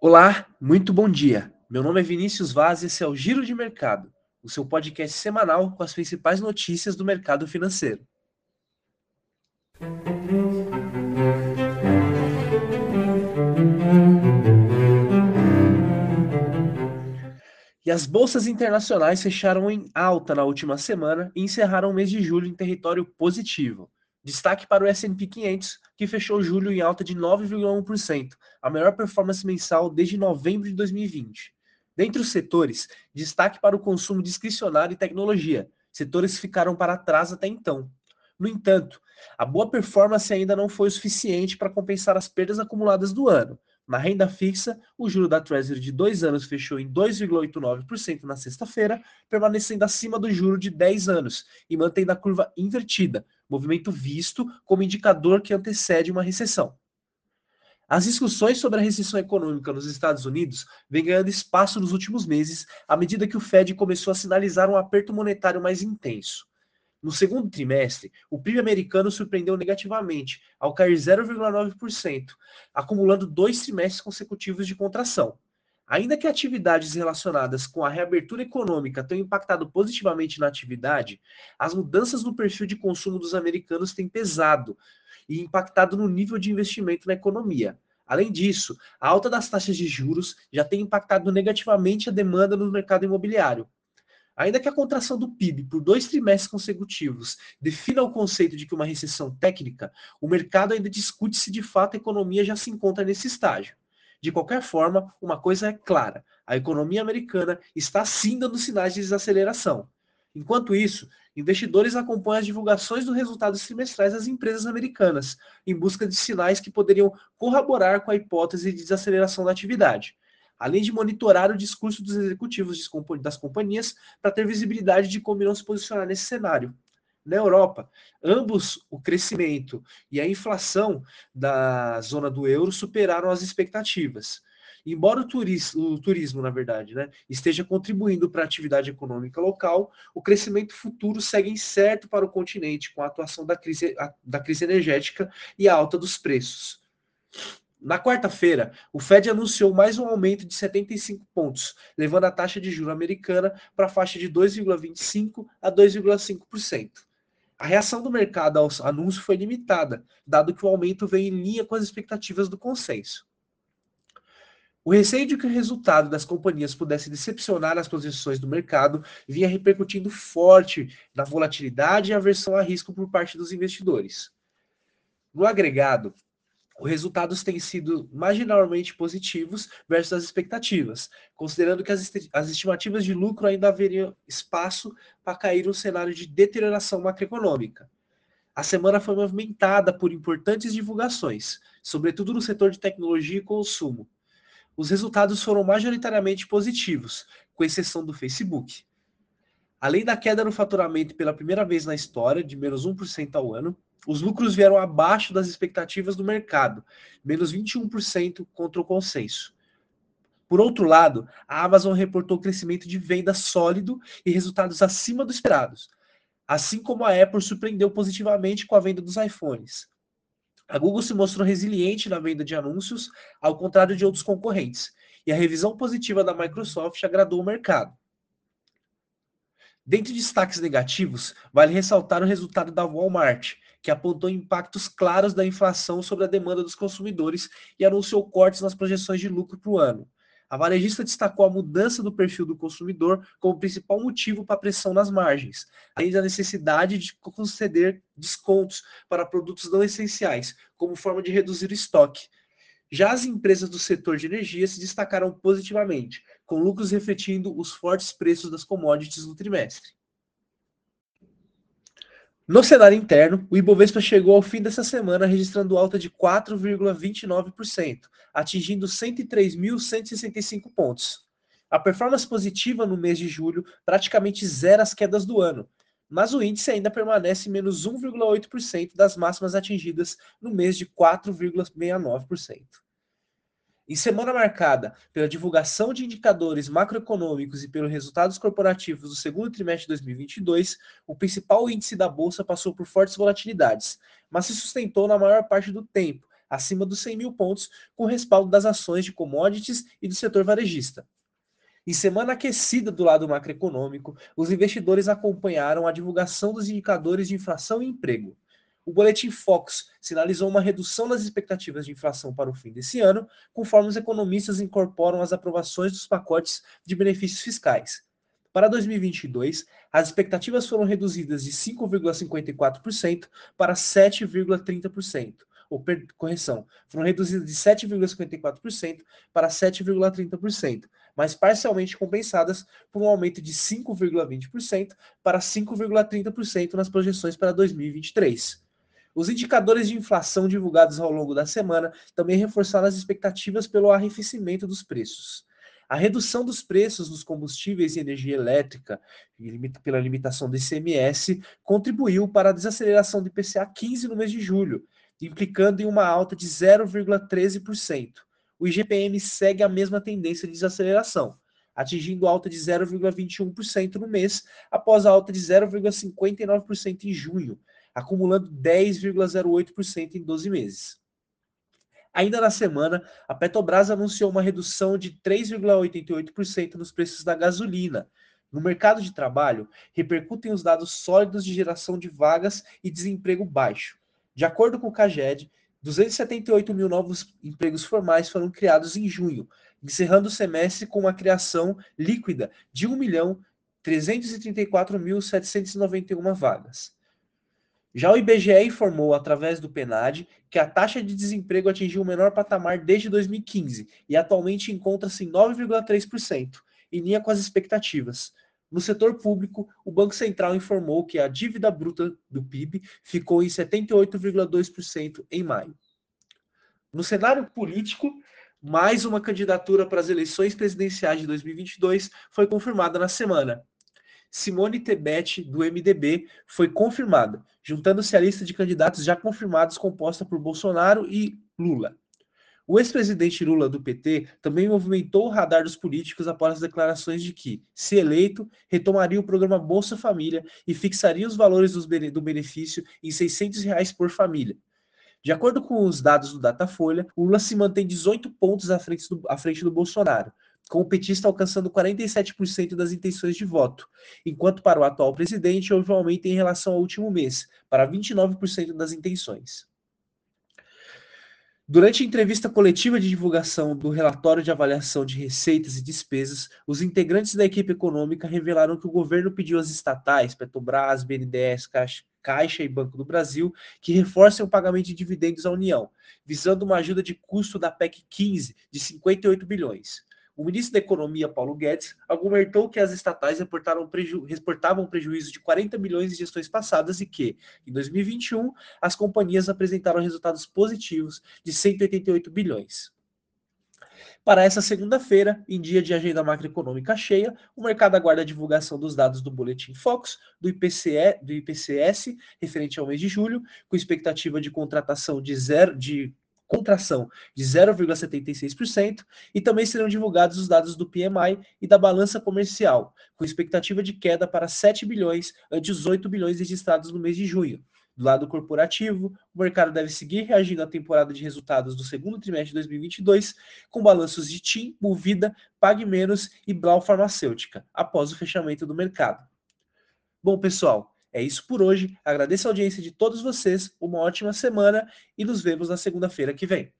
Olá, muito bom dia. Meu nome é Vinícius Vaz e esse é o Giro de Mercado, o seu podcast semanal com as principais notícias do mercado financeiro. E as bolsas internacionais fecharam em alta na última semana e encerraram o mês de julho em território positivo. Destaque para o S&P 500, que fechou julho em alta de 9,1%, a melhor performance mensal desde novembro de 2020. Dentre os setores, destaque para o consumo discricionário e tecnologia, setores que ficaram para trás até então. No entanto, a boa performance ainda não foi o suficiente para compensar as perdas acumuladas do ano, na renda fixa, o juro da Treasury de dois anos fechou em 2,89% na sexta-feira, permanecendo acima do juro de 10 anos e mantendo a curva invertida, movimento visto como indicador que antecede uma recessão. As discussões sobre a recessão econômica nos Estados Unidos vêm ganhando espaço nos últimos meses, à medida que o Fed começou a sinalizar um aperto monetário mais intenso. No segundo trimestre, o PIB americano surpreendeu negativamente, ao cair 0,9%, acumulando dois trimestres consecutivos de contração. Ainda que atividades relacionadas com a reabertura econômica tenham impactado positivamente na atividade, as mudanças no perfil de consumo dos americanos têm pesado e impactado no nível de investimento na economia. Além disso, a alta das taxas de juros já tem impactado negativamente a demanda no mercado imobiliário, Ainda que a contração do PIB por dois trimestres consecutivos defina o conceito de que uma recessão técnica, o mercado ainda discute se de fato a economia já se encontra nesse estágio. De qualquer forma, uma coisa é clara: a economia americana está sim dando sinais de desaceleração. Enquanto isso, investidores acompanham as divulgações dos resultados trimestrais das empresas americanas, em busca de sinais que poderiam corroborar com a hipótese de desaceleração da atividade além de monitorar o discurso dos executivos das companhias para ter visibilidade de como irão se posicionar nesse cenário. Na Europa, ambos o crescimento e a inflação da zona do euro superaram as expectativas. Embora o turismo, o turismo na verdade, né, esteja contribuindo para a atividade econômica local, o crescimento futuro segue incerto para o continente com a atuação da crise, a, da crise energética e a alta dos preços. Na quarta-feira, o Fed anunciou mais um aumento de 75 pontos, levando a taxa de juro americana para a faixa de 2,25 a 2,5%. A reação do mercado ao anúncio foi limitada, dado que o aumento veio em linha com as expectativas do consenso. O receio de que o resultado das companhias pudesse decepcionar as posições do mercado vinha repercutindo forte na volatilidade e aversão a risco por parte dos investidores. No agregado, os resultados têm sido marginalmente positivos versus as expectativas, considerando que as, as estimativas de lucro ainda haveriam espaço para cair um cenário de deterioração macroeconômica. A semana foi movimentada por importantes divulgações, sobretudo no setor de tecnologia e consumo. Os resultados foram majoritariamente positivos, com exceção do Facebook. Além da queda no faturamento pela primeira vez na história, de menos 1% ao ano, os lucros vieram abaixo das expectativas do mercado, menos 21% contra o consenso. Por outro lado, a Amazon reportou crescimento de venda sólido e resultados acima dos esperados, assim como a Apple surpreendeu positivamente com a venda dos iPhones. A Google se mostrou resiliente na venda de anúncios, ao contrário de outros concorrentes, e a revisão positiva da Microsoft agradou o mercado. Dentre destaques negativos, vale ressaltar o resultado da Walmart, que apontou impactos claros da inflação sobre a demanda dos consumidores e anunciou cortes nas projeções de lucro para o ano. A varejista destacou a mudança do perfil do consumidor como principal motivo para a pressão nas margens, além da necessidade de conceder descontos para produtos não essenciais, como forma de reduzir o estoque. Já as empresas do setor de energia se destacaram positivamente, com lucros refletindo os fortes preços das commodities no trimestre. No cenário interno, o Ibovespa chegou ao fim dessa semana registrando alta de 4,29%, atingindo 103.165 pontos. A performance positiva no mês de julho praticamente zera as quedas do ano, mas o índice ainda permanece menos 1,8% das máximas atingidas no mês de 4,69%. Em semana marcada pela divulgação de indicadores macroeconômicos e pelos resultados corporativos do segundo trimestre de 2022, o principal índice da bolsa passou por fortes volatilidades, mas se sustentou na maior parte do tempo, acima dos 100 mil pontos, com respaldo das ações de commodities e do setor varejista. Em semana aquecida do lado macroeconômico, os investidores acompanharam a divulgação dos indicadores de inflação e emprego. O boletim Fox sinalizou uma redução das expectativas de inflação para o fim desse ano, conforme os economistas incorporam as aprovações dos pacotes de benefícios fiscais. Para 2022, as expectativas foram reduzidas de 5,54% para 7,30%. Ou, correção, foram reduzidas de 7,54% para 7,30%, mas parcialmente compensadas por um aumento de 5,20% para 5,30% nas projeções para 2023. Os indicadores de inflação divulgados ao longo da semana também reforçaram as expectativas pelo arrefecimento dos preços. A redução dos preços dos combustíveis e energia elétrica, pela limitação do ICMS, contribuiu para a desaceleração do IPCA 15 no mês de julho, implicando em uma alta de 0,13%. O IGPM segue a mesma tendência de desaceleração, atingindo alta de 0,21% no mês, após a alta de 0,59% em junho, acumulando 10,08% em 12 meses. Ainda na semana, a Petrobras anunciou uma redução de 3,88% nos preços da gasolina. No mercado de trabalho, repercutem os dados sólidos de geração de vagas e desemprego baixo. De acordo com o CAGED, 278 mil novos empregos formais foram criados em junho, encerrando o semestre com uma criação líquida de 1 milhão 334.791 vagas. Já o IBGE informou, através do PNAD, que a taxa de desemprego atingiu o menor patamar desde 2015 e atualmente encontra-se em 9,3%, em linha com as expectativas. No setor público, o Banco Central informou que a dívida bruta do PIB ficou em 78,2% em maio. No cenário político, mais uma candidatura para as eleições presidenciais de 2022 foi confirmada na semana, Simone Tebet, do MDB, foi confirmada, juntando-se à lista de candidatos já confirmados composta por Bolsonaro e Lula. O ex-presidente Lula do PT também movimentou o radar dos políticos após as declarações de que, se eleito, retomaria o programa Bolsa Família e fixaria os valores do benefício em 600 reais por família. De acordo com os dados do Datafolha, Lula se mantém 18 pontos à frente do, à frente do Bolsonaro, com o petista alcançando 47% das intenções de voto, enquanto para o atual presidente houve um aumento em relação ao último mês, para 29% das intenções. Durante a entrevista coletiva de divulgação do relatório de avaliação de receitas e despesas, os integrantes da equipe econômica revelaram que o governo pediu às estatais, Petrobras, BNDES, Caixa, Caixa e Banco do Brasil, que reforcem o pagamento de dividendos à União, visando uma ajuda de custo da PEC 15 de 58 bilhões. O ministro da Economia, Paulo Guedes, argumentou que as estatais preju reportavam prejuízo de 40 milhões em gestões passadas e que, em 2021, as companhias apresentaram resultados positivos de 188 bilhões. Para essa segunda-feira, em dia de agenda macroeconômica cheia, o mercado aguarda a divulgação dos dados do Boletim Fox, do, IPCE, do IPCS, referente ao mês de julho, com expectativa de contratação de zero de contração de 0,76%, e também serão divulgados os dados do PMI e da balança comercial, com expectativa de queda para 7 bilhões ante os 8 bilhões registrados no mês de junho. Do lado corporativo, o mercado deve seguir reagindo à temporada de resultados do segundo trimestre de 2022, com balanços de TIM, Movida, Pague Menos e Blau Farmacêutica, após o fechamento do mercado. Bom, pessoal, é isso por hoje. Agradeço a audiência de todos vocês, uma ótima semana e nos vemos na segunda-feira que vem.